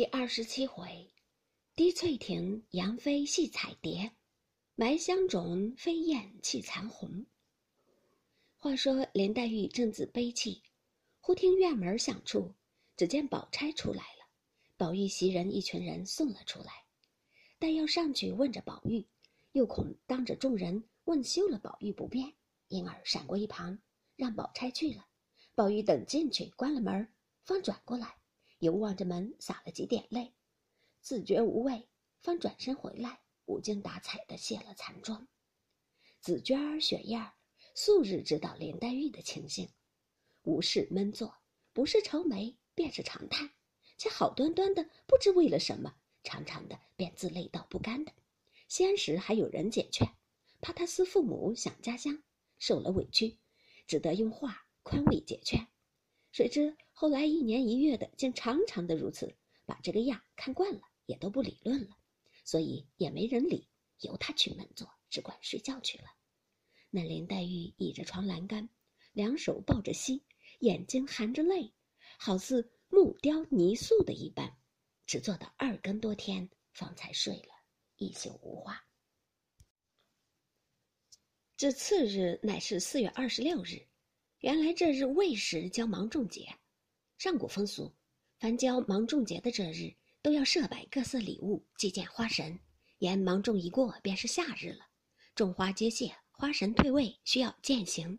第二十七回，滴翠亭杨妃戏彩蝶，埋香冢飞燕泣残红。话说林黛玉正自悲泣，忽听院门响处，只见宝钗出来了。宝玉袭人一群人送了出来，但要上去问着宝玉，又恐当着众人问休了宝玉不便，因而闪过一旁，让宝钗去了。宝玉等进去关了门，方转过来。又望着门，洒了几点泪，自觉无味，方转身回来，无精打采的卸了残妆。紫娟儿、雪雁儿素日知道林黛玉的情形，无事闷坐，不是愁眉，便是长叹，且好端端的不知为了什么，长长的便自累到不甘的。先时还有人解劝，怕他思父母想家乡，受了委屈，只得用话宽慰解劝。谁知后来一年一月的，竟常常的如此，把这个样看惯了，也都不理论了，所以也没人理，由他去闷坐，只管睡觉去了。那林黛玉倚着床栏杆，两手抱着膝，眼睛含着泪，好似木雕泥塑的一般，只坐到二更多天，方才睡了，一宿无话。至次日乃是四月二十六日。原来这日未时交芒种节，上古风俗，凡交芒种节的这日，都要设摆各色礼物祭见花神。言芒种一过，便是夏日了，种花皆谢，花神退位，需要践行。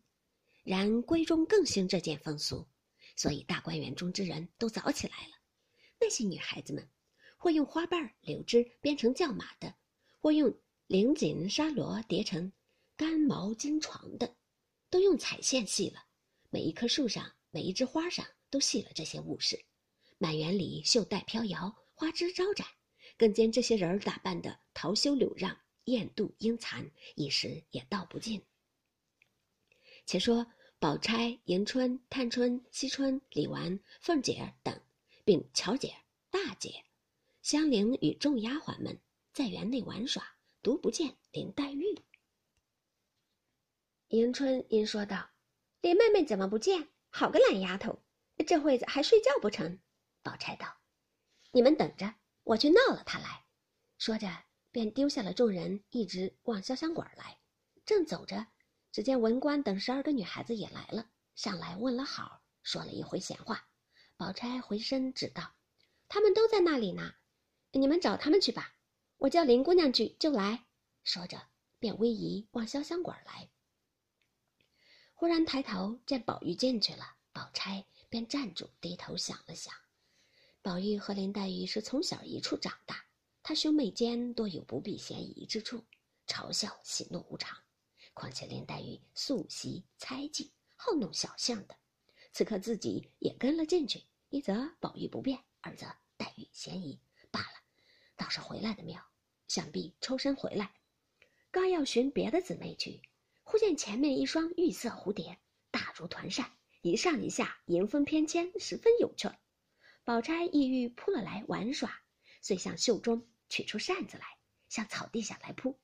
然闺中更兴这件风俗，所以大观园中之人都早起来了。那些女孩子们，或用花瓣柳枝编成轿马的，或用绫锦纱罗叠成干毛巾床的，都用彩线系了。每一棵树上，每一枝花上，都系了这些物事。满园里绣带飘摇，花枝招展，更见这些人儿打扮的桃羞柳让，艳妒英残，一时也道不尽。且说宝钗、迎春、探春、惜春、李纨、凤姐等，并巧姐、大姐、香菱与众丫鬟们，在园内玩耍，独不见林黛玉。迎春因说道。林妹妹怎么不见？好个懒丫头，这会子还睡觉不成？宝钗道：“你们等着，我去闹了她来。”说着，便丢下了众人，一直往潇湘馆来。正走着，只见文官等十二个女孩子也来了，上来问了好，说了一回闲话。宝钗回身指道：“他们都在那里呢，你们找他们去吧。我叫林姑娘去就来。”说着，便微移往潇湘馆来。忽然抬头见宝玉进去了，宝钗便站住，低头想了想。宝玉和林黛玉是从小一处长大，他兄妹间多有不必嫌疑之处，嘲笑喜怒无常。况且林黛玉素习猜忌，好弄小性的，此刻自己也跟了进去，一则宝玉不便，二则黛玉嫌疑罢了。倒是回来的妙，想必抽身回来，刚要寻别的姊妹去。忽见前面一双玉色蝴蝶，大如团扇，一上一下，迎风翩跹，十分有趣。宝钗意欲扑了来玩耍，遂向袖中取出扇子来，向草地下来扑。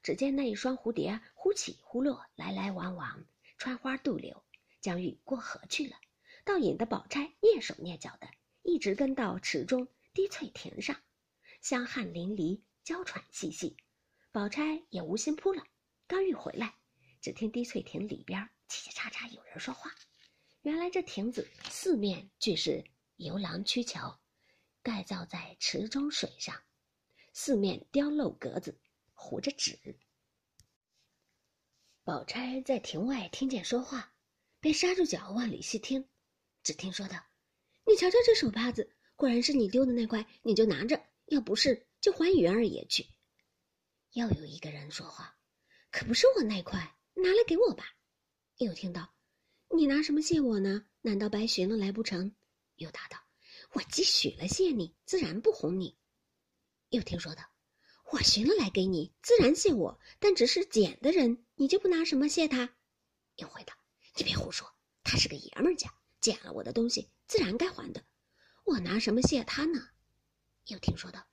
只见那一双蝴蝶忽起忽落，来来往往，穿花渡柳，将欲过河去了，倒引得宝钗蹑手蹑脚的，一直跟到池中滴翠亭上，香汗淋漓，娇喘细细。宝钗也无心扑了。刚欲回来，只听滴翠亭里边叽叽喳喳有人说话。原来这亭子四面俱是游廊曲桥，盖造在池中水上，四面雕镂格子，糊着纸。宝钗在亭外听见说话，便刹住脚往里细听。只听说道：“你瞧瞧这手帕子，果然是你丢的那块，你就拿着；要不是，就还元二爷去。”又有一个人说话。可不是我那块，拿来给我吧。又听到，你拿什么谢我呢？难道白寻了来不成？又答道，我既许了谢你，自然不哄你。又听说道，我寻了来给你，自然谢我，但只是捡的人，你就不拿什么谢他？又回道，你别胡说，他是个爷们家，捡了我的东西，自然该还的。我拿什么谢他呢？又听说道，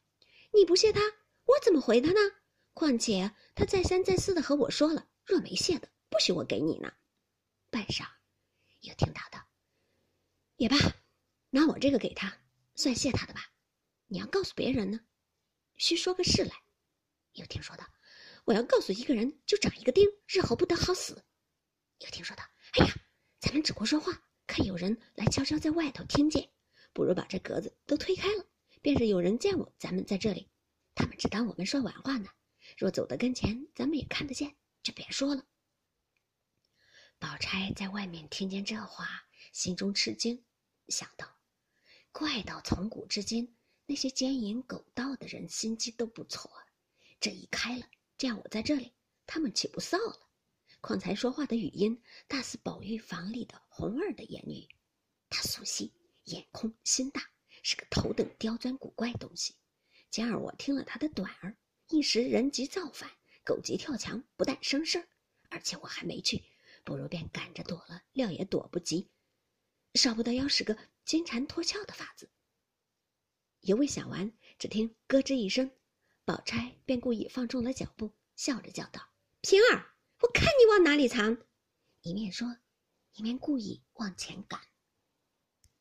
你不谢他，我怎么回他呢？况且他再三再四的和我说了，若没谢的，不许我给你呢。半晌，又听到的，也罢，拿我这个给他，算谢他的吧。你要告诉别人呢，须说个事来。又听说道：“我要告诉一个人，就长一个钉，日后不得好死。”又听说道：“哎呀，咱们只顾说话，看有人来悄悄在外头听见，不如把这格子都推开了，便是有人见我咱们在这里，他们只当我们说玩话呢。若走到跟前，咱们也看得见，就别说了。”宝钗在外面听见这话，心中吃惊，想到：怪到从古至今，那些奸淫狗盗的人心机都不错。这一开了，这样我在这里，他们岂不臊了？况才说话的语音，大似宝玉房里的红儿的言语。他素细，眼空，心大，是个头等刁钻古怪东西。今儿我听了他的短儿，一时人急造反，狗急跳墙，不但生事儿，而且我还没去。不如便赶着躲了，料也躲不及，少不得要使个金蝉脱壳的法子。犹未想完，只听咯吱一声，宝钗便故意放重了脚步，笑着叫道：“平儿，我看你往哪里藏！”一面说，一面故意往前赶。